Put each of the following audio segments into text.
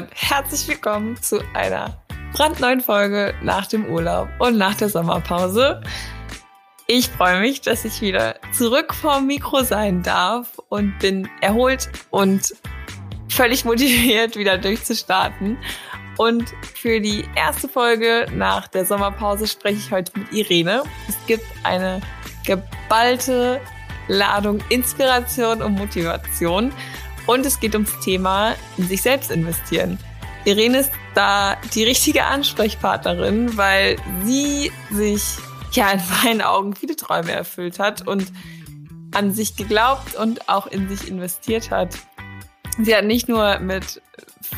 und herzlich willkommen zu einer brandneuen Folge nach dem Urlaub und nach der Sommerpause. Ich freue mich, dass ich wieder zurück vorm Mikro sein darf und bin erholt und völlig motiviert, wieder durchzustarten. Und für die erste Folge nach der Sommerpause spreche ich heute mit Irene. Es gibt eine geballte Ladung Inspiration und Motivation. Und es geht ums Thema in sich selbst investieren. Irene ist da die richtige Ansprechpartnerin, weil sie sich ja in meinen Augen viele Träume erfüllt hat und an sich geglaubt und auch in sich investiert hat. Sie hat nicht nur mit,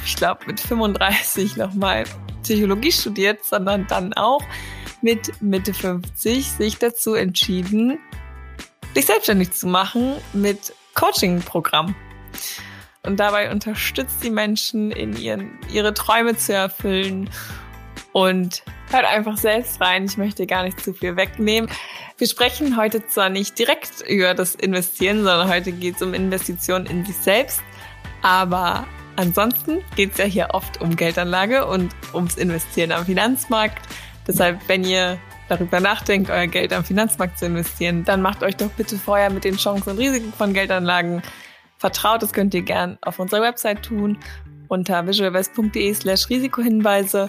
ich glaube, mit 35 nochmal Psychologie studiert, sondern dann auch mit Mitte 50 sich dazu entschieden, sich selbstständig zu machen mit Coaching-Programm. Und dabei unterstützt die Menschen in ihren, ihre Träume zu erfüllen und hört einfach selbst rein. Ich möchte gar nicht zu viel wegnehmen. Wir sprechen heute zwar nicht direkt über das Investieren, sondern heute geht es um Investitionen in sich selbst. Aber ansonsten geht es ja hier oft um Geldanlage und ums Investieren am Finanzmarkt. Deshalb, wenn ihr darüber nachdenkt, euer Geld am Finanzmarkt zu investieren, dann macht euch doch bitte vorher mit den Chancen und Risiken von Geldanlagen vertraut. Das könnt ihr gern auf unserer Website tun unter visualvest.de slash Risikohinweise.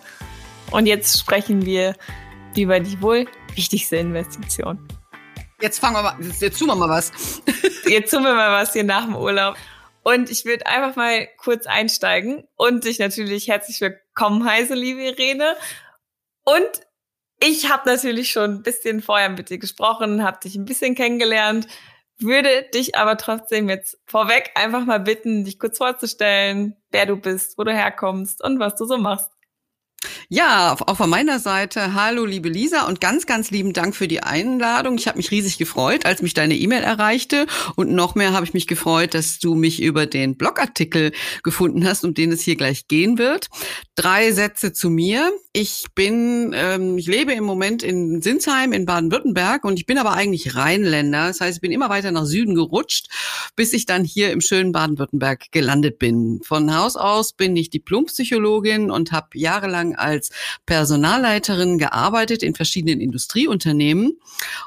Und jetzt sprechen wir über die wohl wichtigste Investition. Jetzt fangen wir mal, jetzt tun wir mal was. jetzt tun wir mal was hier nach dem Urlaub. Und ich würde einfach mal kurz einsteigen und dich natürlich herzlich willkommen heiße, liebe Irene. Und ich habe natürlich schon ein bisschen vorher mit dir gesprochen, habe dich ein bisschen kennengelernt, würde dich aber trotzdem jetzt vorweg einfach mal bitten, dich kurz vorzustellen, wer du bist, wo du herkommst und was du so machst. Ja, auch von meiner Seite, hallo liebe Lisa und ganz, ganz lieben Dank für die Einladung. Ich habe mich riesig gefreut, als mich deine E-Mail erreichte und noch mehr habe ich mich gefreut, dass du mich über den Blogartikel gefunden hast, um den es hier gleich gehen wird. Drei Sätze zu mir. Ich bin, ähm, ich lebe im Moment in Sinsheim in Baden-Württemberg und ich bin aber eigentlich Rheinländer. Das heißt, ich bin immer weiter nach Süden gerutscht, bis ich dann hier im schönen Baden-Württemberg gelandet bin. Von Haus aus bin ich Diplompsychologin und habe jahrelang als Personalleiterin gearbeitet in verschiedenen Industrieunternehmen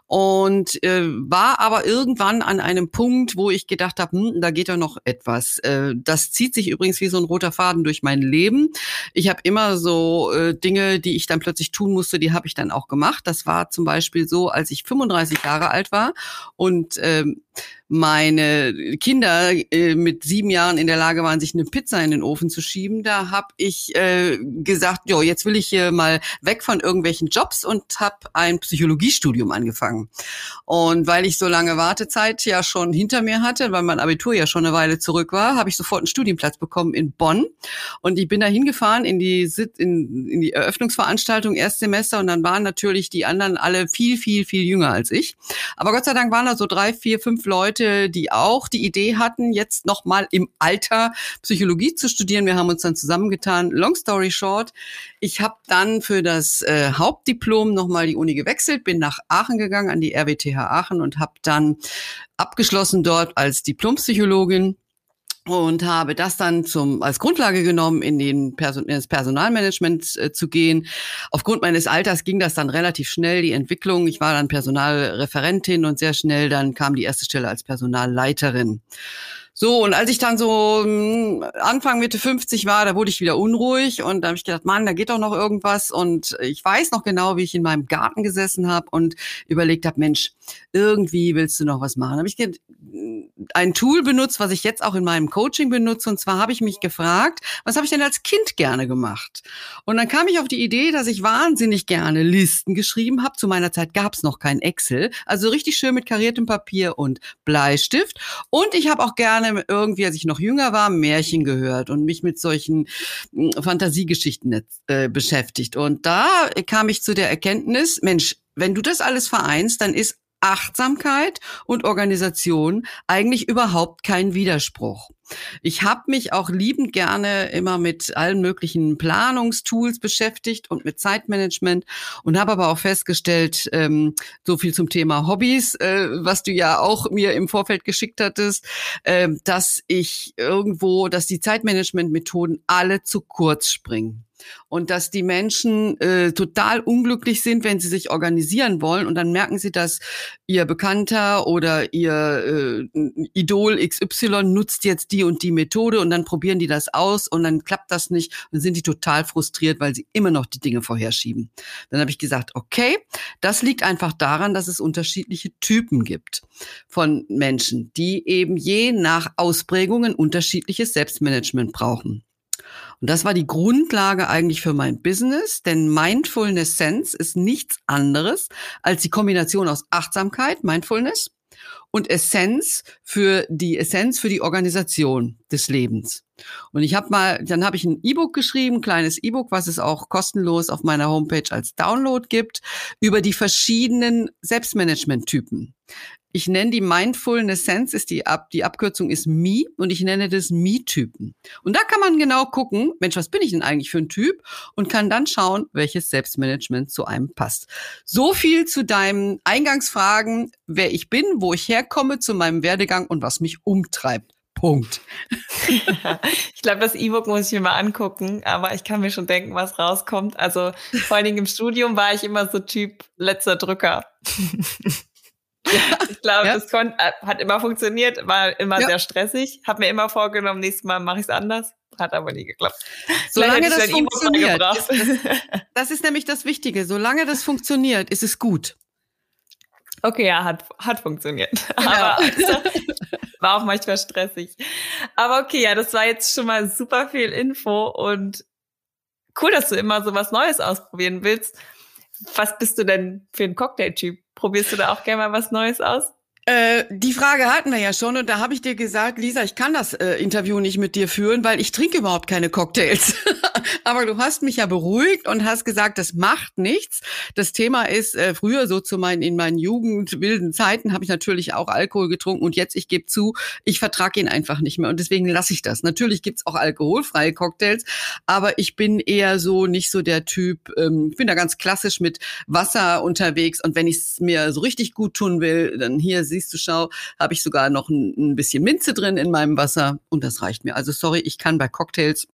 und äh, war aber irgendwann an einem Punkt, wo ich gedacht habe, hm, da geht ja noch etwas. Äh, das zieht sich übrigens wie so ein roter Faden durch mein Leben. Ich habe immer so äh, Dinge, die ich dann plötzlich tun musste, die habe ich dann auch gemacht. Das war zum Beispiel so, als ich 35 Jahre alt war und ähm, meine Kinder äh, mit sieben Jahren in der Lage waren, sich eine Pizza in den Ofen zu schieben, da habe ich äh, gesagt, jo, jetzt will ich hier mal weg von irgendwelchen Jobs und habe ein Psychologiestudium angefangen. Und weil ich so lange Wartezeit ja schon hinter mir hatte, weil mein Abitur ja schon eine Weile zurück war, habe ich sofort einen Studienplatz bekommen in Bonn. Und ich bin da hingefahren in die, in, in die Eröffnungsveranstaltung Erstsemester und dann waren natürlich die anderen alle viel, viel, viel jünger als ich. Aber Gott sei Dank waren da so drei, vier, fünf Leute, die auch die Idee hatten, jetzt noch mal im Alter Psychologie zu studieren. Wir haben uns dann zusammengetan. Long story short, ich habe dann für das äh, Hauptdiplom noch mal die Uni gewechselt, bin nach Aachen gegangen an die RWTH Aachen und habe dann abgeschlossen dort als Diplompsychologin und habe das dann zum als Grundlage genommen, in den Person, in das Personalmanagement äh, zu gehen. Aufgrund meines Alters ging das dann relativ schnell die Entwicklung. Ich war dann Personalreferentin und sehr schnell dann kam die erste Stelle als Personalleiterin. So, und als ich dann so hm, Anfang Mitte 50 war, da wurde ich wieder unruhig und da habe ich gedacht, Mann, da geht doch noch irgendwas. Und ich weiß noch genau, wie ich in meinem Garten gesessen habe und überlegt habe, Mensch, irgendwie willst du noch was machen. Da habe ich ein Tool benutzt, was ich jetzt auch in meinem Coaching benutze. Und zwar habe ich mich gefragt, was habe ich denn als Kind gerne gemacht? Und dann kam ich auf die Idee, dass ich wahnsinnig gerne Listen geschrieben habe. Zu meiner Zeit gab es noch kein Excel. Also richtig schön mit kariertem Papier und Bleistift. Und ich habe auch gerne irgendwie, als ich noch jünger war, Märchen gehört und mich mit solchen hm, Fantasiegeschichten äh, beschäftigt. Und da kam ich zu der Erkenntnis, Mensch, wenn du das alles vereinst, dann ist Achtsamkeit und Organisation eigentlich überhaupt kein Widerspruch. Ich habe mich auch liebend gerne immer mit allen möglichen Planungstools beschäftigt und mit Zeitmanagement und habe aber auch festgestellt, ähm, so viel zum Thema Hobbys, äh, was du ja auch mir im Vorfeld geschickt hattest, äh, dass ich irgendwo, dass die Zeitmanagement-Methoden alle zu kurz springen und dass die Menschen äh, total unglücklich sind, wenn sie sich organisieren wollen und dann merken sie, dass ihr Bekannter oder ihr äh, Idol XY nutzt jetzt die und die Methode und dann probieren die das aus und dann klappt das nicht und sind die total frustriert, weil sie immer noch die Dinge vorherschieben. Dann habe ich gesagt, okay, das liegt einfach daran, dass es unterschiedliche Typen gibt von Menschen, die eben je nach Ausprägungen unterschiedliches Selbstmanagement brauchen. Und das war die Grundlage eigentlich für mein Business, denn Mindfulness Sense ist nichts anderes als die Kombination aus Achtsamkeit, Mindfulness und Essenz für die Essenz für die Organisation des Lebens. Und ich habe mal, dann habe ich ein E-Book geschrieben, ein kleines E-Book, was es auch kostenlos auf meiner Homepage als Download gibt, über die verschiedenen Selbstmanagement-Typen. Ich nenne die Mindfulness Sense, ist die, Ab die Abkürzung ist Me und ich nenne das Me-Typen. Und da kann man genau gucken, Mensch, was bin ich denn eigentlich für ein Typ? Und kann dann schauen, welches Selbstmanagement zu einem passt. So viel zu deinen Eingangsfragen, wer ich bin, wo ich herkomme, zu meinem Werdegang und was mich umtreibt. Punkt. ich glaube, das E-Book muss ich mir mal angucken, aber ich kann mir schon denken, was rauskommt. Also vor allen Dingen im Studium war ich immer so Typ letzter Drücker. ich glaube, ja. das äh, hat immer funktioniert, war immer ja. sehr stressig. Hab mir immer vorgenommen, nächstes Mal mache ich es anders. Hat aber nie geklappt. Solange das funktioniert. Ist, das ist nämlich das Wichtige. Solange das funktioniert, ist es gut. Okay, ja, hat, hat funktioniert. Genau. Aber also, war auch manchmal stressig. Aber okay, ja, das war jetzt schon mal super viel Info und cool, dass du immer so was Neues ausprobieren willst. Was bist du denn für ein Cocktailtyp? Probierst du da auch gerne mal was Neues aus? Äh, die Frage hatten wir ja schon und da habe ich dir gesagt, Lisa, ich kann das äh, Interview nicht mit dir führen, weil ich trinke überhaupt keine Cocktails. Aber du hast mich ja beruhigt und hast gesagt, das macht nichts. Das Thema ist, äh, früher so zu meinen, in meinen jugendwilden Zeiten habe ich natürlich auch Alkohol getrunken und jetzt, ich gebe zu, ich vertrage ihn einfach nicht mehr und deswegen lasse ich das. Natürlich gibt's auch alkoholfreie Cocktails, aber ich bin eher so nicht so der Typ, ähm, ich bin da ganz klassisch mit Wasser unterwegs und wenn ich es mir so richtig gut tun will, dann hier siehst du, schau, habe ich sogar noch ein, ein bisschen Minze drin in meinem Wasser und das reicht mir. Also sorry, ich kann bei Cocktails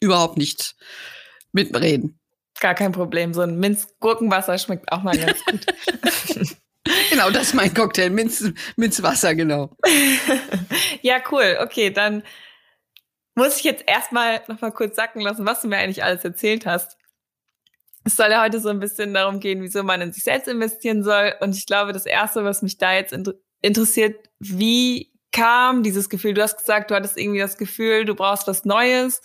überhaupt nicht mitreden. Gar kein Problem. So ein Minz-Gurkenwasser schmeckt auch mal ganz gut. genau, das ist mein Cocktail. Minz, Minzwasser, genau. ja, cool. Okay, dann muss ich jetzt erstmal noch mal kurz sacken lassen, was du mir eigentlich alles erzählt hast. Es soll ja heute so ein bisschen darum gehen, wieso man in sich selbst investieren soll. Und ich glaube, das Erste, was mich da jetzt interessiert, wie kam dieses Gefühl? Du hast gesagt, du hattest irgendwie das Gefühl, du brauchst was Neues.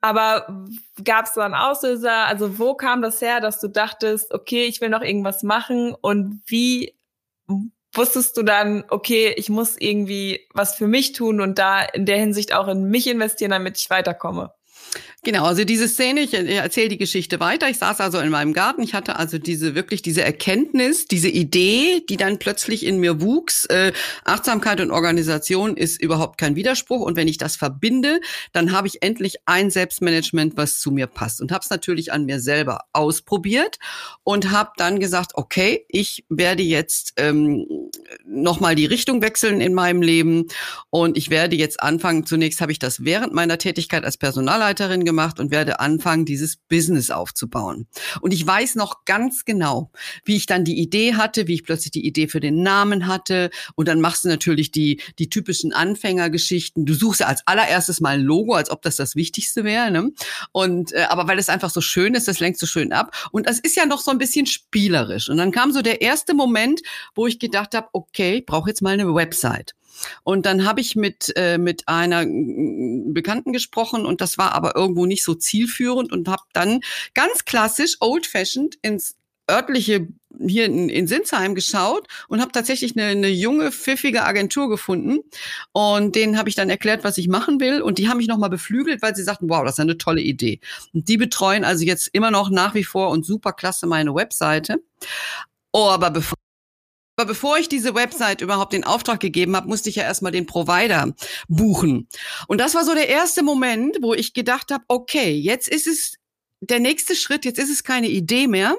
Aber gab es da einen Auslöser? Also wo kam das her, dass du dachtest, okay, ich will noch irgendwas machen? Und wie wusstest du dann, okay, ich muss irgendwie was für mich tun und da in der Hinsicht auch in mich investieren, damit ich weiterkomme? Genau, also diese Szene, ich erzähle die Geschichte weiter. Ich saß also in meinem Garten. Ich hatte also diese wirklich diese Erkenntnis, diese Idee, die dann plötzlich in mir wuchs. Äh, Achtsamkeit und Organisation ist überhaupt kein Widerspruch. Und wenn ich das verbinde, dann habe ich endlich ein Selbstmanagement, was zu mir passt. Und habe es natürlich an mir selber ausprobiert und habe dann gesagt, okay, ich werde jetzt ähm, nochmal die Richtung wechseln in meinem Leben. Und ich werde jetzt anfangen, zunächst habe ich das während meiner Tätigkeit als Personalleiterin gemacht und werde anfangen, dieses Business aufzubauen. Und ich weiß noch ganz genau, wie ich dann die Idee hatte, wie ich plötzlich die Idee für den Namen hatte. Und dann machst du natürlich die, die typischen Anfängergeschichten. Du suchst ja als allererstes mal ein Logo, als ob das das Wichtigste wäre. Ne? Und äh, aber weil es einfach so schön ist, das lenkt so schön ab. Und das ist ja noch so ein bisschen spielerisch. Und dann kam so der erste Moment, wo ich gedacht habe, okay, ich brauche jetzt mal eine Website. Und dann habe ich mit, äh, mit einer Bekannten gesprochen und das war aber irgendwo nicht so zielführend und habe dann ganz klassisch, old-fashioned ins örtliche hier in, in Sinsheim geschaut und habe tatsächlich eine, eine junge, pfiffige Agentur gefunden. Und denen habe ich dann erklärt, was ich machen will. Und die haben mich nochmal beflügelt, weil sie sagten, wow, das ist eine tolle Idee. Und die betreuen also jetzt immer noch nach wie vor und super klasse meine Webseite. Oh, aber bevor Aber bevor ich diese Website überhaupt den Auftrag gegeben habe, musste ich ja erstmal den Provider buchen. Und das war so der erste Moment, wo ich gedacht habe, okay, jetzt ist es der nächste Schritt, jetzt ist es keine Idee mehr.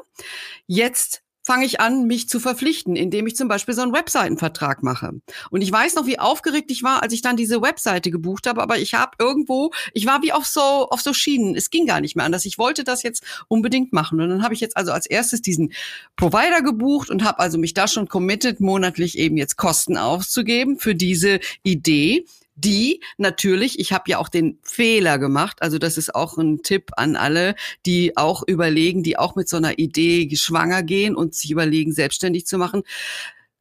Jetzt fange ich an, mich zu verpflichten, indem ich zum Beispiel so einen Webseitenvertrag mache. Und ich weiß noch, wie aufgeregt ich war, als ich dann diese Webseite gebucht habe, aber ich habe irgendwo, ich war wie auf so auf so Schienen. Es ging gar nicht mehr anders. Ich wollte das jetzt unbedingt machen. Und dann habe ich jetzt also als erstes diesen Provider gebucht und habe also mich da schon committed, monatlich eben jetzt Kosten aufzugeben für diese Idee die natürlich, ich habe ja auch den Fehler gemacht, also das ist auch ein Tipp an alle, die auch überlegen, die auch mit so einer Idee schwanger gehen und sich überlegen, selbstständig zu machen.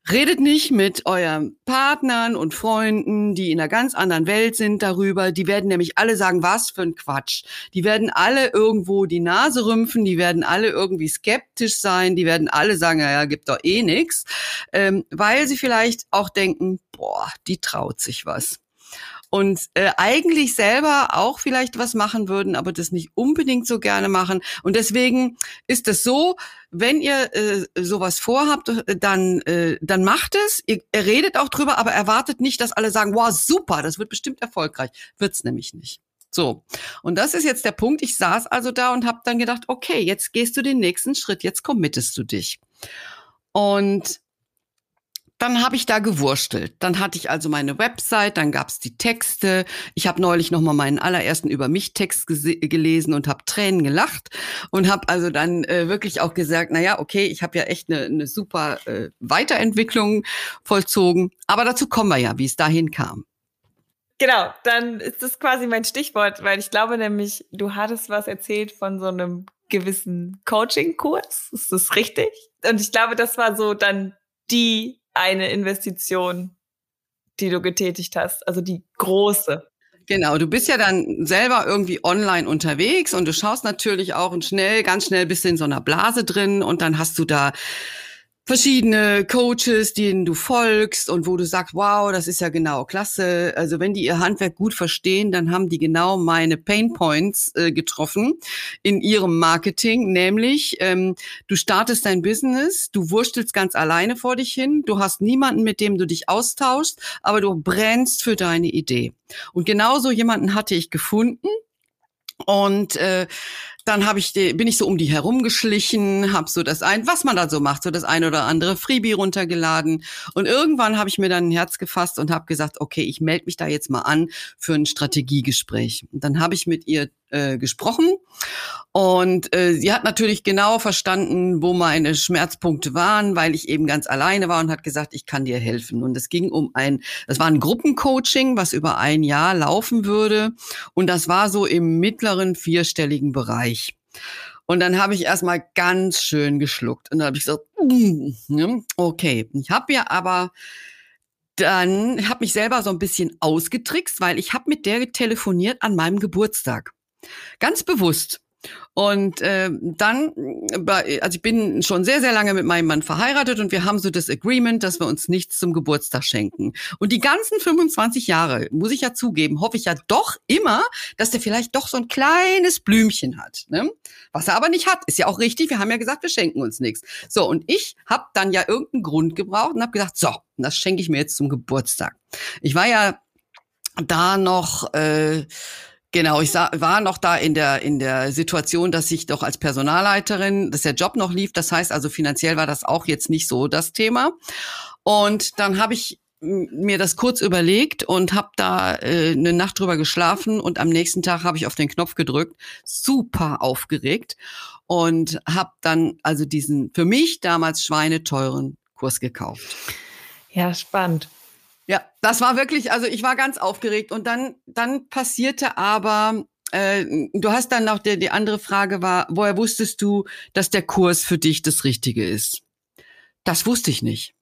Redet nicht mit euren Partnern und Freunden, die in einer ganz anderen Welt sind darüber. Die werden nämlich alle sagen, was für ein Quatsch. Die werden alle irgendwo die Nase rümpfen, die werden alle irgendwie skeptisch sein, die werden alle sagen, ja, ja gibt doch eh nix, ähm, weil sie vielleicht auch denken, boah, die traut sich was und äh, eigentlich selber auch vielleicht was machen würden, aber das nicht unbedingt so gerne machen. Und deswegen ist es so, wenn ihr äh, sowas vorhabt, dann, äh, dann macht es. Ihr, ihr redet auch drüber, aber erwartet nicht, dass alle sagen, wow, super, das wird bestimmt erfolgreich. Wird's nämlich nicht. So, und das ist jetzt der Punkt. Ich saß also da und habe dann gedacht, okay, jetzt gehst du den nächsten Schritt, jetzt committest du dich. Und dann habe ich da gewurstelt. Dann hatte ich also meine Website, dann gab's die Texte. Ich habe neulich noch mal meinen allerersten über mich Text gelesen und habe Tränen gelacht und habe also dann äh, wirklich auch gesagt, na ja, okay, ich habe ja echt eine ne super äh, Weiterentwicklung vollzogen, aber dazu kommen wir ja, wie es dahin kam. Genau, dann ist das quasi mein Stichwort, weil ich glaube nämlich, du hattest was erzählt von so einem gewissen Coaching-Kurs. Ist das richtig? Und ich glaube, das war so dann die eine Investition, die du getätigt hast, also die große. Genau, du bist ja dann selber irgendwie online unterwegs und du schaust natürlich auch und schnell, ganz schnell bist du in so einer Blase drin und dann hast du da verschiedene Coaches, denen du folgst und wo du sagst, wow, das ist ja genau klasse. Also wenn die ihr Handwerk gut verstehen, dann haben die genau meine Pain Points äh, getroffen in ihrem Marketing, nämlich ähm, du startest dein Business, du wurstelst ganz alleine vor dich hin, du hast niemanden, mit dem du dich austauschst, aber du brennst für deine Idee. Und genauso jemanden hatte ich gefunden. Und äh, dann hab ich, bin ich so um die herumgeschlichen, habe so das ein, was man da so macht, so das ein oder andere Freebie runtergeladen. Und irgendwann habe ich mir dann ein Herz gefasst und habe gesagt, okay, ich melde mich da jetzt mal an für ein Strategiegespräch. Und dann habe ich mit ihr äh, gesprochen und äh, sie hat natürlich genau verstanden, wo meine Schmerzpunkte waren, weil ich eben ganz alleine war und hat gesagt, ich kann dir helfen. Und es ging um ein, das war ein Gruppencoaching, was über ein Jahr laufen würde. Und das war so im mittleren vierstelligen Bereich. Und dann habe ich erstmal ganz schön geschluckt. Und dann habe ich gesagt, mm, okay. Ich habe ja aber dann habe mich selber so ein bisschen ausgetrickst, weil ich habe mit der telefoniert an meinem Geburtstag. Ganz bewusst. Und äh, dann, also ich bin schon sehr, sehr lange mit meinem Mann verheiratet und wir haben so das Agreement, dass wir uns nichts zum Geburtstag schenken. Und die ganzen 25 Jahre, muss ich ja zugeben, hoffe ich ja doch immer, dass der vielleicht doch so ein kleines Blümchen hat. Ne? Was er aber nicht hat, ist ja auch richtig. Wir haben ja gesagt, wir schenken uns nichts. So, und ich habe dann ja irgendeinen Grund gebraucht und habe gesagt, so, das schenke ich mir jetzt zum Geburtstag. Ich war ja da noch... Äh, Genau, ich sah, war noch da in der, in der Situation, dass ich doch als Personalleiterin, dass der Job noch lief. Das heißt also finanziell war das auch jetzt nicht so das Thema. Und dann habe ich mir das kurz überlegt und habe da äh, eine Nacht drüber geschlafen und am nächsten Tag habe ich auf den Knopf gedrückt, super aufgeregt und habe dann also diesen für mich damals schweineteuren Kurs gekauft. Ja, spannend. Ja, das war wirklich, also ich war ganz aufgeregt und dann, dann passierte aber, äh, du hast dann noch, die, die andere Frage war, woher wusstest du, dass der Kurs für dich das Richtige ist? Das wusste ich nicht,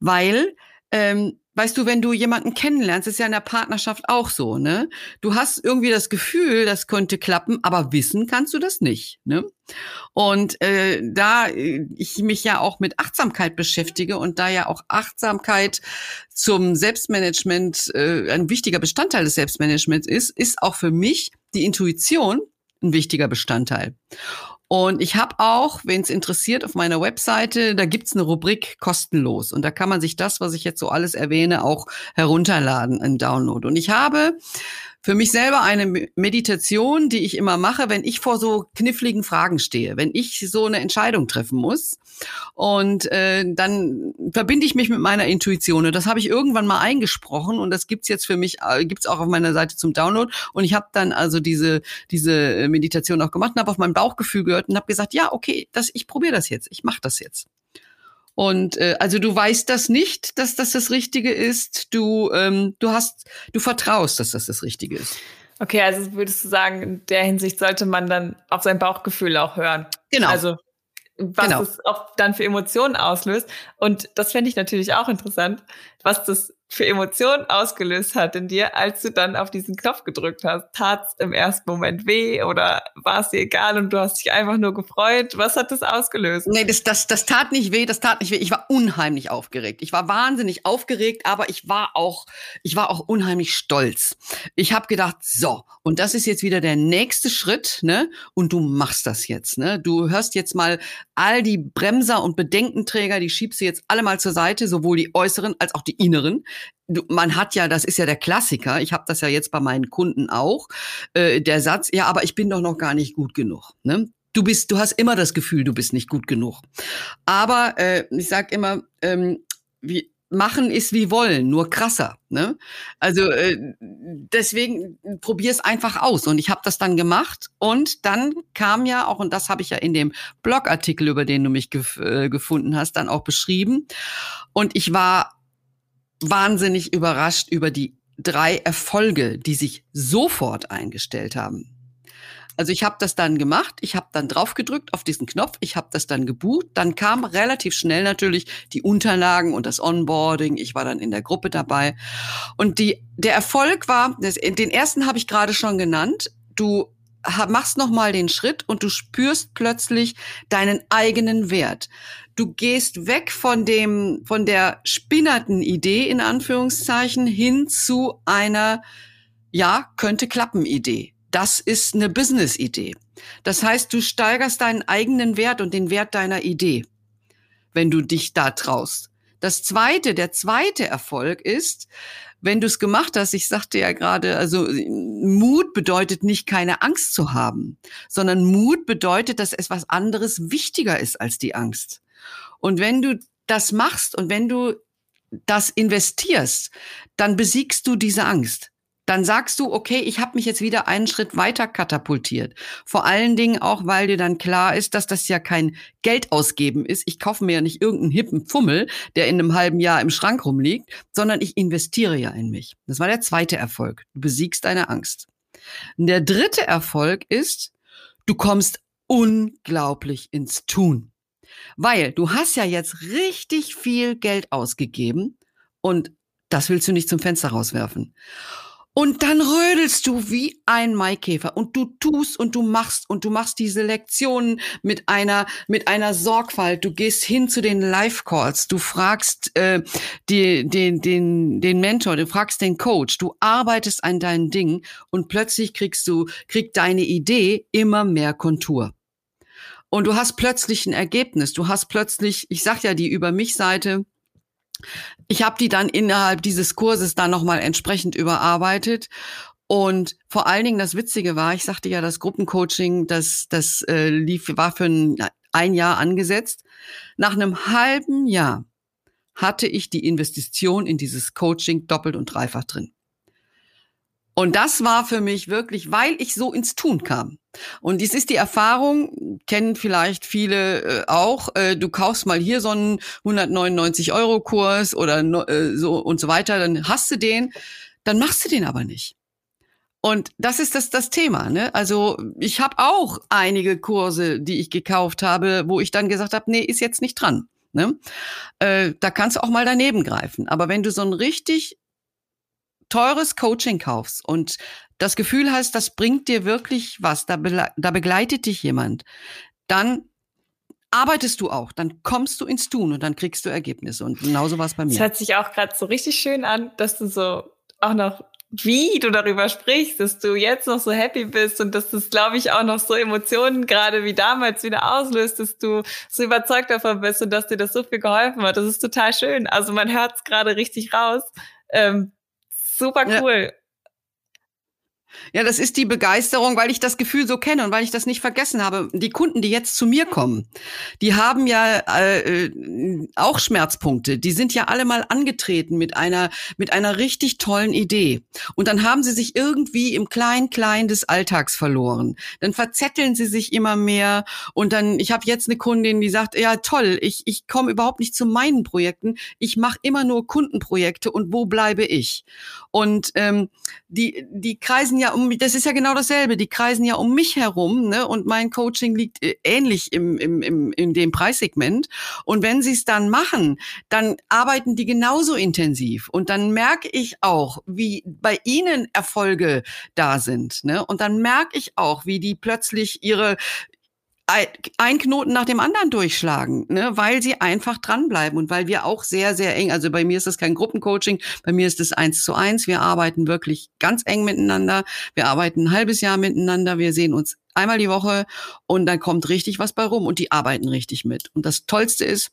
weil ähm, weißt du, wenn du jemanden kennenlernst, ist ja in der Partnerschaft auch so, ne? Du hast irgendwie das Gefühl, das könnte klappen, aber wissen kannst du das nicht, ne? Und äh, da ich mich ja auch mit Achtsamkeit beschäftige und da ja auch Achtsamkeit zum Selbstmanagement äh, ein wichtiger Bestandteil des Selbstmanagements ist, ist auch für mich die Intuition ein wichtiger Bestandteil. Und ich habe auch, wenn es interessiert, auf meiner Webseite, da gibt's eine Rubrik kostenlos. Und da kann man sich das, was ich jetzt so alles erwähne, auch herunterladen, in Download. Und ich habe für mich selber eine Meditation, die ich immer mache, wenn ich vor so kniffligen Fragen stehe, wenn ich so eine Entscheidung treffen muss. Und äh, dann verbinde ich mich mit meiner Intuition. Und das habe ich irgendwann mal eingesprochen und das gibt's jetzt für mich, äh, gibt's auch auf meiner Seite zum Download. Und ich habe dann also diese, diese Meditation auch gemacht und habe auf mein Bauchgefühl gehört und habe gesagt, ja, okay, das, ich probiere das jetzt, ich mache das jetzt. Und äh, also du weißt das nicht, dass das das Richtige ist. Du ähm, du hast du vertraust, dass das das Richtige ist. Okay, also würdest du sagen, in der Hinsicht sollte man dann auf sein Bauchgefühl auch hören. Genau. Also was genau. es auch dann für Emotionen auslöst. Und das fände ich natürlich auch interessant, was das für Emotionen ausgelöst hat in dir, als du dann auf diesen Knopf gedrückt hast? Tat es im ersten Moment weh oder war es dir egal und du hast dich einfach nur gefreut? Was hat das ausgelöst? Nee, das, das, das tat nicht weh, das tat nicht weh. Ich war unheimlich aufgeregt. Ich war wahnsinnig aufgeregt, aber ich war auch, ich war auch unheimlich stolz. Ich habe gedacht, so, und das ist jetzt wieder der nächste Schritt, ne? Und du machst das jetzt, ne? Du hörst jetzt mal all die Bremser und Bedenkenträger, die schiebst du jetzt alle mal zur Seite, sowohl die äußeren als auch die inneren man hat ja, das ist ja der Klassiker, ich habe das ja jetzt bei meinen Kunden auch, äh, der Satz, ja, aber ich bin doch noch gar nicht gut genug. Ne? Du bist, du hast immer das Gefühl, du bist nicht gut genug. Aber äh, ich sag immer, ähm, wie, machen ist wie wollen, nur krasser. Ne? Also äh, deswegen probier's einfach aus. Und ich habe das dann gemacht. Und dann kam ja auch, und das habe ich ja in dem Blogartikel, über den du mich gef äh, gefunden hast, dann auch beschrieben. Und ich war wahnsinnig überrascht über die drei Erfolge, die sich sofort eingestellt haben. Also ich habe das dann gemacht, ich habe dann drauf gedrückt auf diesen Knopf, ich habe das dann gebucht, dann kam relativ schnell natürlich die Unterlagen und das Onboarding, ich war dann in der Gruppe dabei und die der Erfolg war, den ersten habe ich gerade schon genannt, du machst noch mal den Schritt und du spürst plötzlich deinen eigenen Wert. Du gehst weg von dem, von der spinnerten Idee in Anführungszeichen hin zu einer, ja, könnte klappen Idee. Das ist eine Business-Idee. Das heißt, du steigerst deinen eigenen Wert und den Wert deiner Idee, wenn du dich da traust. Das zweite, der zweite Erfolg ist, wenn du es gemacht hast, ich sagte ja gerade, also Mut bedeutet nicht keine Angst zu haben, sondern Mut bedeutet, dass etwas anderes wichtiger ist als die Angst. Und wenn du das machst und wenn du das investierst, dann besiegst du diese Angst dann sagst du, okay, ich habe mich jetzt wieder einen Schritt weiter katapultiert. Vor allen Dingen auch, weil dir dann klar ist, dass das ja kein Geld ausgeben ist. Ich kaufe mir ja nicht irgendeinen hippen Fummel, der in einem halben Jahr im Schrank rumliegt, sondern ich investiere ja in mich. Das war der zweite Erfolg. Du besiegst deine Angst. Der dritte Erfolg ist, du kommst unglaublich ins Tun. Weil du hast ja jetzt richtig viel Geld ausgegeben und das willst du nicht zum Fenster rauswerfen. Und dann rödelst du wie ein Maikäfer und du tust und du machst und du machst diese Lektionen mit einer mit einer Sorgfalt. Du gehst hin zu den Live Calls, du fragst äh, die, den den den Mentor, du fragst den Coach, du arbeitest an deinen Ding und plötzlich kriegst du kriegt deine Idee immer mehr Kontur. Und du hast plötzlich ein Ergebnis. Du hast plötzlich, ich sag ja die über mich Seite, ich habe die dann innerhalb dieses Kurses dann nochmal entsprechend überarbeitet. Und vor allen Dingen das Witzige war, ich sagte ja, das Gruppencoaching, das, das äh, lief, war für ein, ein Jahr angesetzt. Nach einem halben Jahr hatte ich die Investition in dieses Coaching doppelt und dreifach drin. Und das war für mich wirklich, weil ich so ins Tun kam. Und dies ist die Erfahrung, kennen vielleicht viele äh, auch. Äh, du kaufst mal hier so einen 199 Euro Kurs oder äh, so und so weiter, dann hast du den, dann machst du den aber nicht. Und das ist das, das Thema. Ne? Also ich habe auch einige Kurse, die ich gekauft habe, wo ich dann gesagt habe, nee, ist jetzt nicht dran. Ne? Äh, da kannst du auch mal daneben greifen. Aber wenn du so ein richtig teures Coaching kaufst und das Gefühl hast, das bringt dir wirklich was, da, be da begleitet dich jemand, dann arbeitest du auch, dann kommst du ins Tun und dann kriegst du Ergebnisse. Und genauso war es bei mir. Es hört sich auch gerade so richtig schön an, dass du so auch noch wie du darüber sprichst, dass du jetzt noch so happy bist und dass das, glaube ich, auch noch so Emotionen gerade wie damals wieder auslöst, dass du so überzeugt davon bist und dass dir das so viel geholfen hat. Das ist total schön. Also man hört es gerade richtig raus. Ähm, super cool. Ja. Ja, das ist die Begeisterung, weil ich das Gefühl so kenne und weil ich das nicht vergessen habe. Die Kunden, die jetzt zu mir kommen, die haben ja äh, äh, auch Schmerzpunkte. Die sind ja alle mal angetreten mit einer mit einer richtig tollen Idee und dann haben sie sich irgendwie im klein klein des Alltags verloren. Dann verzetteln sie sich immer mehr und dann ich habe jetzt eine Kundin, die sagt, ja toll, ich ich komme überhaupt nicht zu meinen Projekten. Ich mache immer nur Kundenprojekte und wo bleibe ich? Und ähm, die die kreisen ja ja um, das ist ja genau dasselbe. Die kreisen ja um mich herum, ne? Und mein Coaching liegt äh, ähnlich im, im, im, in dem Preissegment. Und wenn sie es dann machen, dann arbeiten die genauso intensiv. Und dann merke ich auch, wie bei ihnen Erfolge da sind. Ne? Und dann merke ich auch, wie die plötzlich ihre ein Knoten nach dem anderen durchschlagen, ne, weil sie einfach dranbleiben und weil wir auch sehr, sehr eng, also bei mir ist das kein Gruppencoaching, bei mir ist es eins zu eins. Wir arbeiten wirklich ganz eng miteinander. Wir arbeiten ein halbes Jahr miteinander. Wir sehen uns einmal die Woche und dann kommt richtig was bei rum und die arbeiten richtig mit. Und das Tollste ist,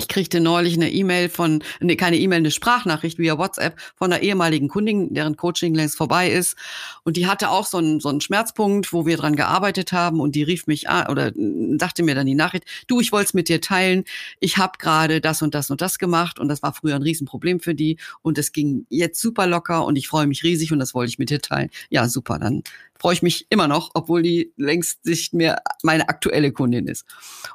ich kriegte neulich eine E-Mail von, nee, keine E-Mail, eine Sprachnachricht via WhatsApp von einer ehemaligen Kundin, deren Coaching längst vorbei ist. Und die hatte auch so einen, so einen Schmerzpunkt, wo wir dran gearbeitet haben. Und die rief mich an oder sagte mir dann die Nachricht, du, ich wollte es mit dir teilen. Ich habe gerade das und das und das gemacht. Und das war früher ein Riesenproblem für die. Und es ging jetzt super locker und ich freue mich riesig und das wollte ich mit dir teilen. Ja, super. Dann freue ich mich immer noch, obwohl die längst nicht mehr meine aktuelle Kundin ist.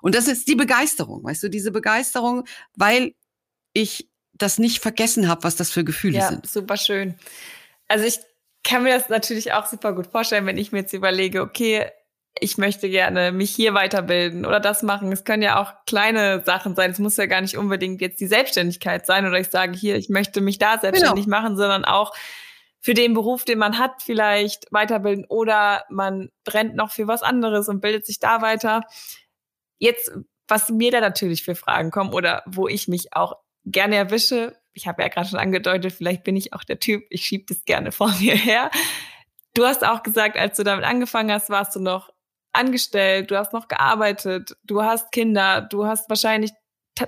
Und das ist die Begeisterung, weißt du, diese Begeisterung, weil ich das nicht vergessen habe, was das für Gefühle ja, sind. Ja, super schön. Also ich kann mir das natürlich auch super gut vorstellen, wenn ich mir jetzt überlege, okay, ich möchte gerne mich hier weiterbilden oder das machen. Es können ja auch kleine Sachen sein. Es muss ja gar nicht unbedingt jetzt die Selbstständigkeit sein oder ich sage hier, ich möchte mich da selbstständig genau. machen, sondern auch für den Beruf, den man hat, vielleicht weiterbilden oder man brennt noch für was anderes und bildet sich da weiter. Jetzt, was mir da natürlich für Fragen kommen oder wo ich mich auch gerne erwische, ich habe ja gerade schon angedeutet, vielleicht bin ich auch der Typ, ich schiebe das gerne vor mir her. Du hast auch gesagt, als du damit angefangen hast, warst du noch angestellt, du hast noch gearbeitet, du hast Kinder, du hast wahrscheinlich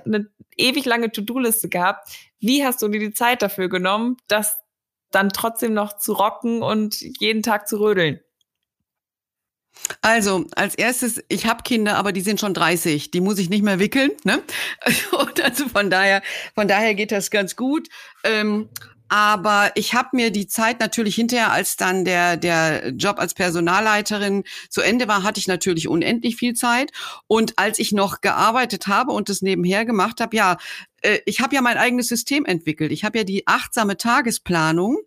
eine ewig lange To-Do-Liste gehabt. Wie hast du dir die Zeit dafür genommen, dass dann trotzdem noch zu rocken und jeden Tag zu rödeln? Also, als erstes, ich habe Kinder, aber die sind schon 30. Die muss ich nicht mehr wickeln. Ne? Und also von daher, von daher geht das ganz gut. Ähm, aber ich habe mir die Zeit natürlich hinterher, als dann der, der Job als Personalleiterin zu Ende war, hatte ich natürlich unendlich viel Zeit. Und als ich noch gearbeitet habe und das nebenher gemacht habe, ja, äh, ich habe ja mein eigenes System entwickelt. Ich habe ja die achtsame Tagesplanung,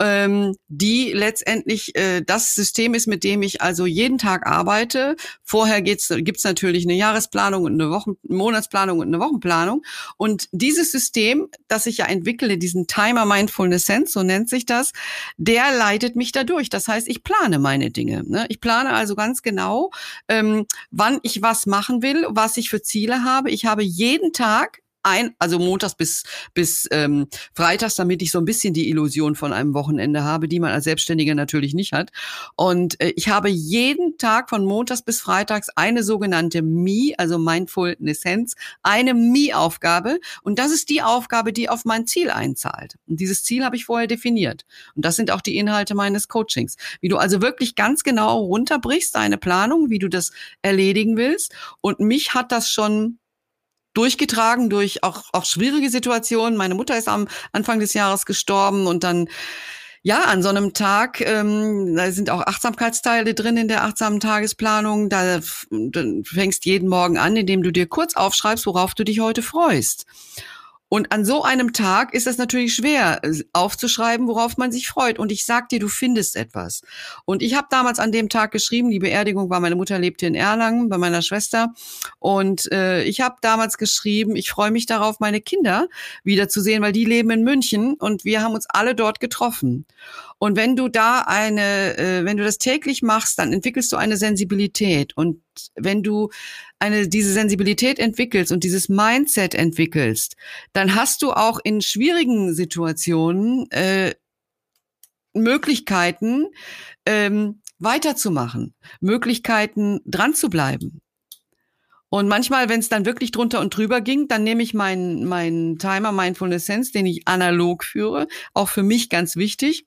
ähm, die letztendlich äh, das System ist, mit dem ich also jeden Tag arbeite. Vorher gibt's gibt's natürlich eine Jahresplanung und eine Wochen Monatsplanung und eine Wochenplanung. Und dieses System, das ich ja entwickle, diesen Timer Mindfulness Sense, so nennt sich das, der leitet mich dadurch. Das heißt, ich plane meine Dinge. Ne? Ich plane also ganz genau, ähm, wann ich was machen will, was ich für Ziele habe. Ich habe jeden Tag ein, also montags bis, bis ähm, freitags, damit ich so ein bisschen die Illusion von einem Wochenende habe, die man als Selbstständiger natürlich nicht hat. Und äh, ich habe jeden Tag von montags bis freitags eine sogenannte Me, also Mindful Essence, eine Me-Aufgabe. Und das ist die Aufgabe, die auf mein Ziel einzahlt. Und dieses Ziel habe ich vorher definiert. Und das sind auch die Inhalte meines Coachings. Wie du also wirklich ganz genau runterbrichst, deine Planung, wie du das erledigen willst. Und mich hat das schon durchgetragen durch auch, auch schwierige Situationen. Meine Mutter ist am Anfang des Jahres gestorben und dann ja, an so einem Tag, ähm, da sind auch Achtsamkeitsteile drin in der achtsamen Tagesplanung. Da, da fängst jeden Morgen an, indem du dir kurz aufschreibst, worauf du dich heute freust. Und an so einem Tag ist es natürlich schwer äh, aufzuschreiben, worauf man sich freut. Und ich sag dir, du findest etwas. Und ich habe damals an dem Tag geschrieben, die Beerdigung war, meine Mutter lebte in Erlangen bei meiner Schwester. Und äh, ich habe damals geschrieben, ich freue mich darauf, meine Kinder wiederzusehen, weil die leben in München und wir haben uns alle dort getroffen. Und wenn du da eine, äh, wenn du das täglich machst, dann entwickelst du eine Sensibilität. Und wenn du eine, diese Sensibilität entwickelst und dieses Mindset entwickelst, dann hast du auch in schwierigen Situationen äh, Möglichkeiten, ähm, weiterzumachen, Möglichkeiten dran zu bleiben. Und manchmal, wenn es dann wirklich drunter und drüber ging, dann nehme ich meinen meinen Timer Mindfulness Sense, den ich analog führe, auch für mich ganz wichtig.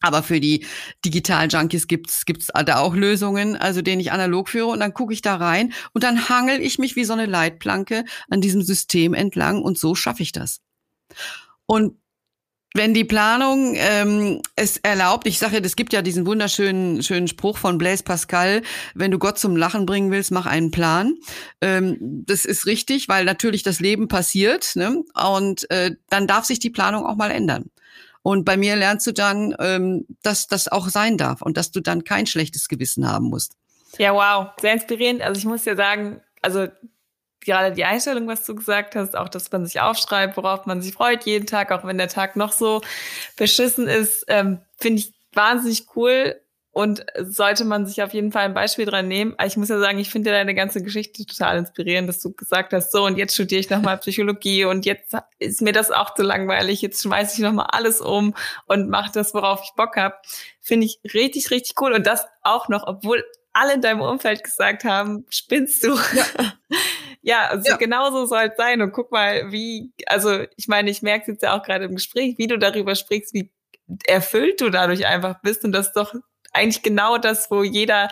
Aber für die Digital-Junkies gibt's gibt's da auch Lösungen, also den ich analog führe und dann gucke ich da rein und dann hangel ich mich wie so eine Leitplanke an diesem System entlang und so schaffe ich das. Und wenn die Planung ähm, es erlaubt, ich sage, es gibt ja diesen wunderschönen schönen Spruch von Blaise Pascal, wenn du Gott zum Lachen bringen willst, mach einen Plan. Ähm, das ist richtig, weil natürlich das Leben passiert ne? und äh, dann darf sich die Planung auch mal ändern. Und bei mir lernst du dann, ähm, dass das auch sein darf und dass du dann kein schlechtes Gewissen haben musst. Ja, wow, sehr inspirierend. Also ich muss ja sagen, also gerade die Einstellung, was du gesagt hast, auch, dass man sich aufschreibt, worauf man sich freut jeden Tag, auch wenn der Tag noch so beschissen ist, ähm, finde ich wahnsinnig cool und sollte man sich auf jeden Fall ein Beispiel dran nehmen. Ich muss ja sagen, ich finde deine ganze Geschichte total inspirierend, dass du gesagt hast, so und jetzt studiere ich nochmal Psychologie und jetzt ist mir das auch zu langweilig, jetzt schmeiße ich nochmal alles um und mache das, worauf ich Bock habe. Finde ich richtig, richtig cool und das auch noch, obwohl alle in deinem Umfeld gesagt haben, spinnst du. Ja, ja also ja. genau so soll es sein. Und guck mal, wie, also ich meine, ich merke es jetzt ja auch gerade im Gespräch, wie du darüber sprichst, wie erfüllt du dadurch einfach bist. Und das doch eigentlich genau das, wo jeder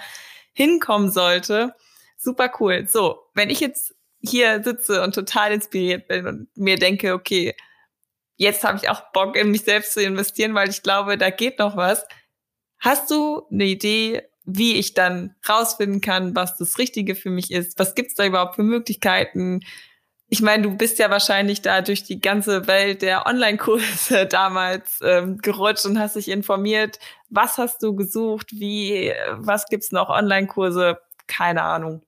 hinkommen sollte. Super cool. So, wenn ich jetzt hier sitze und total inspiriert bin und mir denke, okay, jetzt habe ich auch Bock, in mich selbst zu investieren, weil ich glaube, da geht noch was. Hast du eine Idee, wie ich dann rausfinden kann, was das Richtige für mich ist. Was gibt's da überhaupt für Möglichkeiten? Ich meine, du bist ja wahrscheinlich da durch die ganze Welt der Online-Kurse damals ähm, gerutscht und hast dich informiert. Was hast du gesucht? Wie, was gibt's noch? Online-Kurse? Keine Ahnung.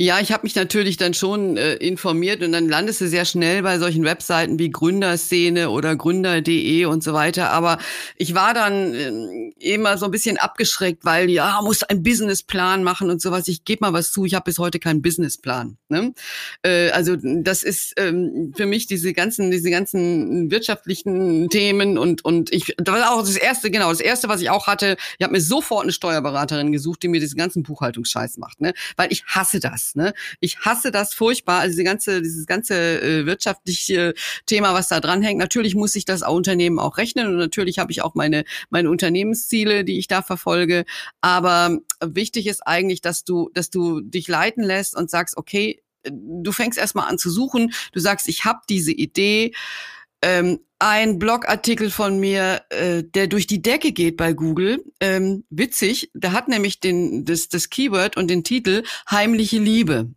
Ja, ich habe mich natürlich dann schon äh, informiert und dann landest du sehr schnell bei solchen Webseiten wie Gründerszene oder Gründer.de und so weiter. Aber ich war dann äh, immer so ein bisschen abgeschreckt, weil ja, muss ein Businessplan machen und sowas. Ich gebe mal was zu, ich habe bis heute keinen Businessplan. Ne? Äh, also das ist ähm, für mich diese ganzen, diese ganzen wirtschaftlichen Themen und und ich das war auch das erste, genau, das erste, was ich auch hatte. Ich habe mir sofort eine Steuerberaterin gesucht, die mir diesen ganzen Buchhaltungsscheiß macht, ne? Weil ich hasse das. Ne? Ich hasse das furchtbar. Also diese ganze, dieses ganze äh, wirtschaftliche Thema, was da dran hängt. Natürlich muss ich das Unternehmen auch rechnen und natürlich habe ich auch meine meine Unternehmensziele, die ich da verfolge. Aber wichtig ist eigentlich, dass du, dass du dich leiten lässt und sagst, okay, du fängst erstmal an zu suchen. Du sagst, ich habe diese Idee. Ähm, ein Blogartikel von mir, äh, der durch die Decke geht bei Google. Ähm, witzig, der hat nämlich den, das, das Keyword und den Titel Heimliche Liebe.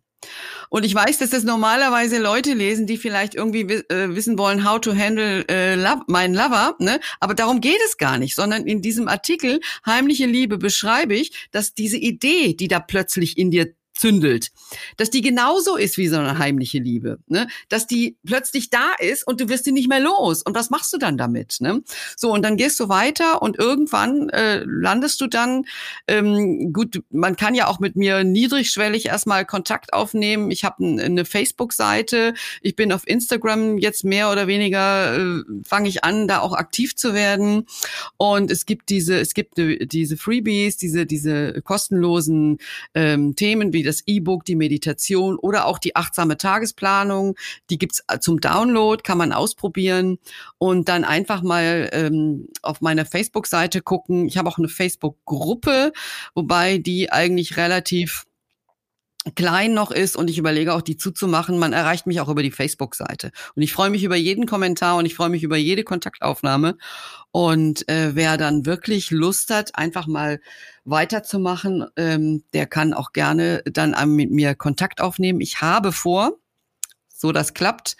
Und ich weiß, dass das normalerweise Leute lesen, die vielleicht irgendwie äh, wissen wollen, how to handle äh, love, mein Lover, ne? Aber darum geht es gar nicht, sondern in diesem Artikel Heimliche Liebe beschreibe ich, dass diese Idee, die da plötzlich in dir zündelt, dass die genauso ist wie so eine heimliche Liebe, ne? dass die plötzlich da ist und du wirst sie nicht mehr los. Und was machst du dann damit? Ne? So, und dann gehst du weiter und irgendwann äh, landest du dann, ähm, gut, man kann ja auch mit mir niedrigschwellig erstmal Kontakt aufnehmen. Ich habe eine Facebook-Seite, ich bin auf Instagram jetzt mehr oder weniger, äh, fange ich an, da auch aktiv zu werden. Und es gibt diese, es gibt diese Freebies, diese, diese kostenlosen ähm, Themen wie wie das E-Book, die Meditation oder auch die achtsame Tagesplanung. Die gibt's äh, zum Download, kann man ausprobieren und dann einfach mal ähm, auf meiner Facebook-Seite gucken. Ich habe auch eine Facebook-Gruppe, wobei die eigentlich relativ klein noch ist und ich überlege auch, die zuzumachen. Man erreicht mich auch über die Facebook-Seite. Und ich freue mich über jeden Kommentar und ich freue mich über jede Kontaktaufnahme. Und äh, wer dann wirklich Lust hat, einfach mal weiterzumachen, ähm, der kann auch gerne dann mit mir Kontakt aufnehmen. Ich habe vor, so das klappt.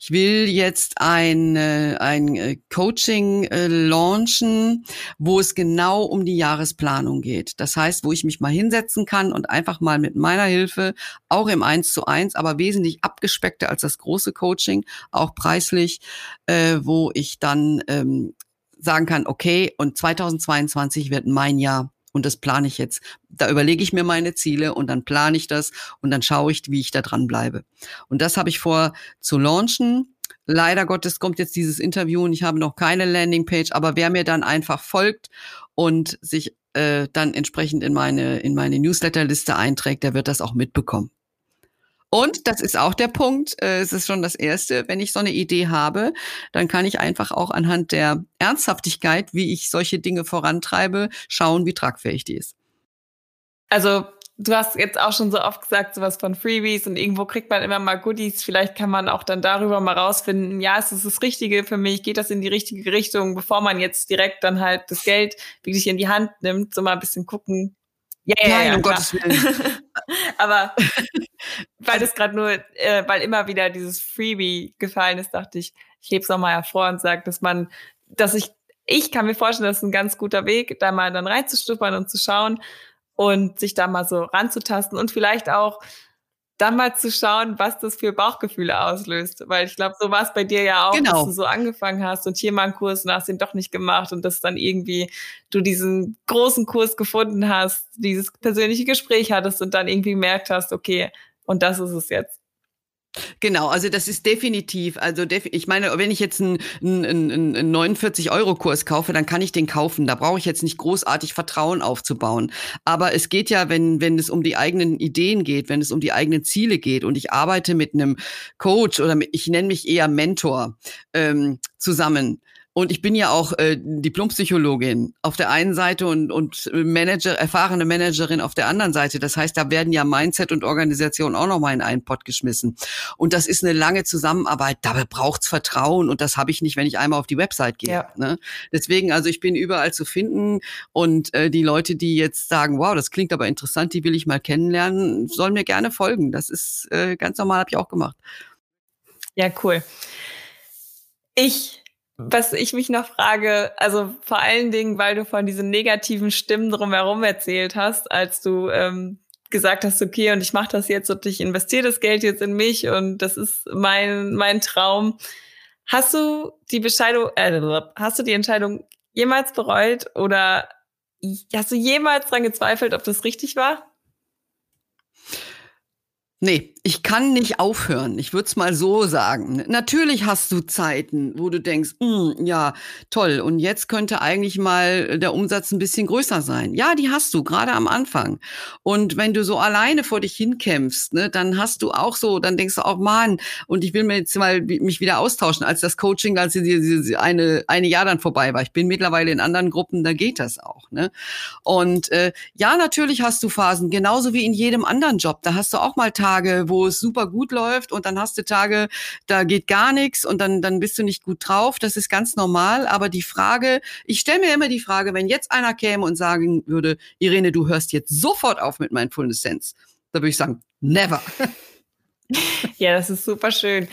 Ich will jetzt ein, äh, ein äh, Coaching äh, launchen, wo es genau um die Jahresplanung geht. Das heißt, wo ich mich mal hinsetzen kann und einfach mal mit meiner Hilfe, auch im Eins zu eins, aber wesentlich abgespeckter als das große Coaching, auch preislich, äh, wo ich dann ähm, sagen kann, okay, und 2022 wird mein Jahr und das plane ich jetzt. Da überlege ich mir meine Ziele und dann plane ich das und dann schaue ich, wie ich da dran bleibe. Und das habe ich vor zu launchen. Leider Gottes kommt jetzt dieses Interview und ich habe noch keine Landingpage, aber wer mir dann einfach folgt und sich äh, dann entsprechend in meine, in meine Newsletterliste einträgt, der wird das auch mitbekommen. Und das ist auch der Punkt, äh, es ist schon das Erste, wenn ich so eine Idee habe, dann kann ich einfach auch anhand der Ernsthaftigkeit, wie ich solche Dinge vorantreibe, schauen, wie tragfähig die ist. Also du hast jetzt auch schon so oft gesagt, sowas von Freebies und irgendwo kriegt man immer mal Goodies. Vielleicht kann man auch dann darüber mal rausfinden, ja, ist das das Richtige für mich? Geht das in die richtige Richtung, bevor man jetzt direkt dann halt das Geld wirklich in die Hand nimmt, so mal ein bisschen gucken. Ja, ja, Nein, ja, um klar. Gottes Willen. Aber weil das gerade nur, äh, weil immer wieder dieses Freebie gefallen ist, dachte ich, ich hebe es nochmal hervor und sage, dass man, dass ich, ich kann mir vorstellen, das ist ein ganz guter Weg, da mal dann reinzustuppern und zu schauen und sich da mal so ranzutasten und vielleicht auch dann mal zu schauen, was das für Bauchgefühle auslöst. Weil ich glaube, so war es bei dir ja auch, genau. dass du so angefangen hast und hier mal einen Kurs und hast ihn doch nicht gemacht und dass dann irgendwie du diesen großen Kurs gefunden hast, dieses persönliche Gespräch hattest und dann irgendwie merkt hast, okay, und das ist es jetzt. Genau, also das ist definitiv, also def ich meine, wenn ich jetzt einen, einen, einen 49-Euro-Kurs kaufe, dann kann ich den kaufen. Da brauche ich jetzt nicht großartig Vertrauen aufzubauen. Aber es geht ja, wenn, wenn es um die eigenen Ideen geht, wenn es um die eigenen Ziele geht und ich arbeite mit einem Coach oder mit, ich nenne mich eher Mentor ähm, zusammen, und ich bin ja auch äh, Diplompsychologin auf der einen Seite und, und Manager, erfahrene Managerin auf der anderen Seite. Das heißt, da werden ja Mindset und Organisation auch nochmal in einen Pott geschmissen. Und das ist eine lange Zusammenarbeit. Dabei braucht's Vertrauen und das habe ich nicht, wenn ich einmal auf die Website gehe. Ja. Ne? Deswegen, also ich bin überall zu finden und äh, die Leute, die jetzt sagen, wow, das klingt aber interessant, die will ich mal kennenlernen, sollen mir gerne folgen. Das ist äh, ganz normal, habe ich auch gemacht. Ja, cool. Ich was ich mich noch frage, also vor allen Dingen, weil du von diesen negativen Stimmen drumherum erzählt hast, als du ähm, gesagt hast, okay, und ich mache das jetzt und ich investiere das Geld jetzt in mich und das ist mein mein Traum. Hast du die Bescheidung, äh, hast du die Entscheidung jemals bereut oder hast du jemals dran gezweifelt, ob das richtig war? Nee, ich kann nicht aufhören. Ich würde es mal so sagen. Natürlich hast du Zeiten, wo du denkst, mm, ja, toll, und jetzt könnte eigentlich mal der Umsatz ein bisschen größer sein. Ja, die hast du, gerade am Anfang. Und wenn du so alleine vor dich hinkämpfst, ne, dann hast du auch so, dann denkst du auch, Mann, und ich will mir jetzt mal mich wieder austauschen, als das Coaching, als diese eine, eine Jahr dann vorbei war. Ich bin mittlerweile in anderen Gruppen, da geht das auch. Ne? Und äh, ja, natürlich hast du Phasen, genauso wie in jedem anderen Job. Da hast du auch mal Tage, wo es super gut läuft und dann hast du Tage, da geht gar nichts und dann, dann bist du nicht gut drauf. Das ist ganz normal. Aber die Frage, ich stelle mir immer die Frage, wenn jetzt einer käme und sagen würde, Irene, du hörst jetzt sofort auf mit Mindfulness Sense, da würde ich sagen, never. Ja, das ist super schön.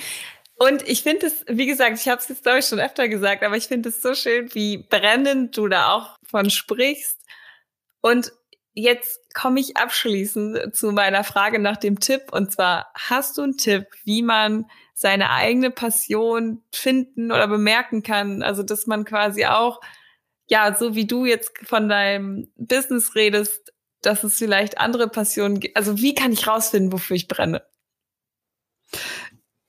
Und ich finde es, wie gesagt, ich habe es jetzt glaube ich schon öfter gesagt, aber ich finde es so schön, wie brennend du da auch von sprichst. Und Jetzt komme ich abschließend zu meiner Frage nach dem Tipp. Und zwar, hast du einen Tipp, wie man seine eigene Passion finden oder bemerken kann? Also, dass man quasi auch, ja, so wie du jetzt von deinem Business redest, dass es vielleicht andere Passionen gibt. Also, wie kann ich rausfinden, wofür ich brenne?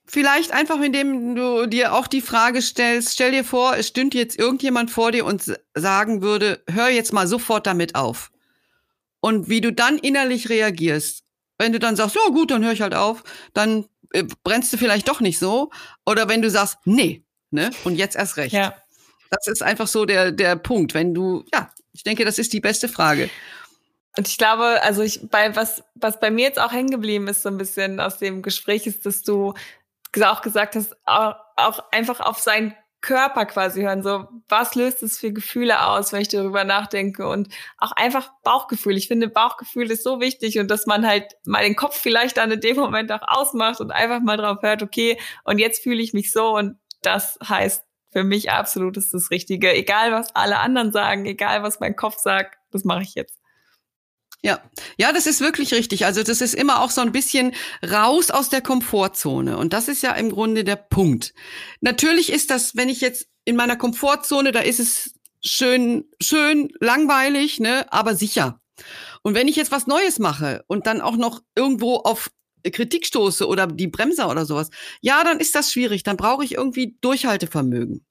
Vielleicht einfach, indem du dir auch die Frage stellst, stell dir vor, es stünde jetzt irgendjemand vor dir und sagen würde, hör jetzt mal sofort damit auf und wie du dann innerlich reagierst. Wenn du dann sagst, ja gut, dann höre ich halt auf, dann äh, brennst du vielleicht doch nicht so. Oder wenn du sagst, nee, ne, und jetzt erst recht. Ja. Das ist einfach so der, der Punkt. Wenn du, ja, ich denke, das ist die beste Frage. Und ich glaube, also ich, bei was, was bei mir jetzt auch hängen geblieben ist, so ein bisschen aus dem Gespräch, ist, dass du auch gesagt hast, auch, auch einfach auf sein Körper quasi hören. So, was löst es für Gefühle aus, wenn ich darüber nachdenke? Und auch einfach Bauchgefühl. Ich finde, Bauchgefühl ist so wichtig und dass man halt mal den Kopf vielleicht dann in dem Moment auch ausmacht und einfach mal drauf hört, okay, und jetzt fühle ich mich so und das heißt für mich absolut ist das Richtige. Egal, was alle anderen sagen, egal, was mein Kopf sagt, das mache ich jetzt. Ja, ja, das ist wirklich richtig. Also das ist immer auch so ein bisschen raus aus der Komfortzone. Und das ist ja im Grunde der Punkt. Natürlich ist das, wenn ich jetzt in meiner Komfortzone, da ist es schön, schön langweilig, ne, aber sicher. Und wenn ich jetzt was Neues mache und dann auch noch irgendwo auf Kritik stoße oder die Bremser oder sowas, ja, dann ist das schwierig. Dann brauche ich irgendwie Durchhaltevermögen.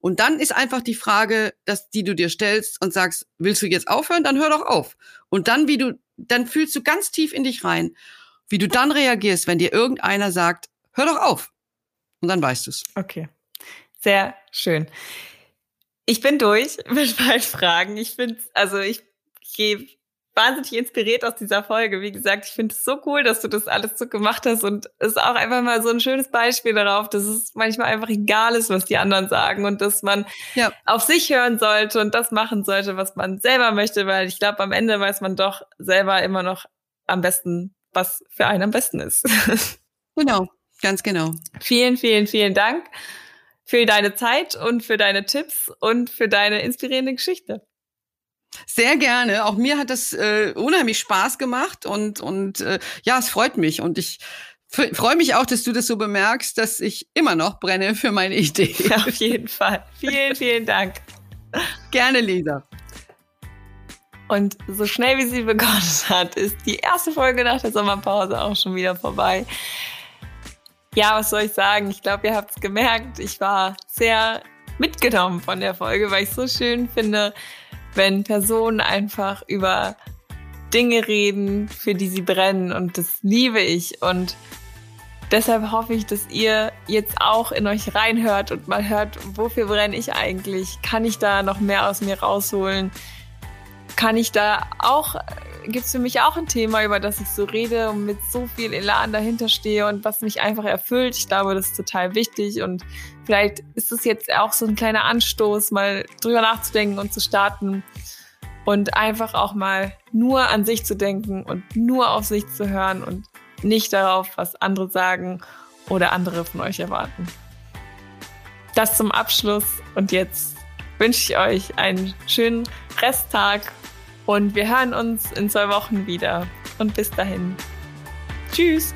Und dann ist einfach die Frage, dass die du dir stellst und sagst, willst du jetzt aufhören? Dann hör doch auf. Und dann, wie du, dann fühlst du ganz tief in dich rein, wie du dann reagierst, wenn dir irgendeiner sagt, hör doch auf. Und dann weißt du es. Okay. Sehr schön. Ich bin durch mit meinen Fragen. Ich finde, also ich gehe wahnsinnig inspiriert aus dieser Folge. Wie gesagt, ich finde es so cool, dass du das alles so gemacht hast und es ist auch einfach mal so ein schönes Beispiel darauf, dass es manchmal einfach egal ist, was die anderen sagen und dass man ja. auf sich hören sollte und das machen sollte, was man selber möchte, weil ich glaube, am Ende weiß man doch selber immer noch am besten, was für einen am besten ist. Genau, ganz genau. Vielen, vielen, vielen Dank für deine Zeit und für deine Tipps und für deine inspirierende Geschichte. Sehr gerne. Auch mir hat das äh, unheimlich Spaß gemacht und und äh, ja, es freut mich und ich freue mich auch, dass du das so bemerkst, dass ich immer noch brenne für meine Idee. Ja, auf jeden Fall. Vielen, vielen Dank. Gerne, Lisa. Und so schnell wie sie begonnen hat, ist die erste Folge nach der Sommerpause auch schon wieder vorbei. Ja, was soll ich sagen? Ich glaube, ihr habt es gemerkt. Ich war sehr mitgenommen von der Folge, weil ich so schön finde, wenn Personen einfach über Dinge reden, für die sie brennen. Und das liebe ich. Und deshalb hoffe ich, dass ihr jetzt auch in euch reinhört und mal hört, wofür brenne ich eigentlich? Kann ich da noch mehr aus mir rausholen? Kann ich da auch, gibt es für mich auch ein Thema, über das ich so rede und mit so viel Elan dahinter stehe und was mich einfach erfüllt. Ich glaube, das ist total wichtig und vielleicht ist es jetzt auch so ein kleiner Anstoß, mal drüber nachzudenken und zu starten und einfach auch mal nur an sich zu denken und nur auf sich zu hören und nicht darauf, was andere sagen oder andere von euch erwarten. Das zum Abschluss und jetzt wünsche ich euch einen schönen Resttag und wir hören uns in zwei Wochen wieder. Und bis dahin. Tschüss.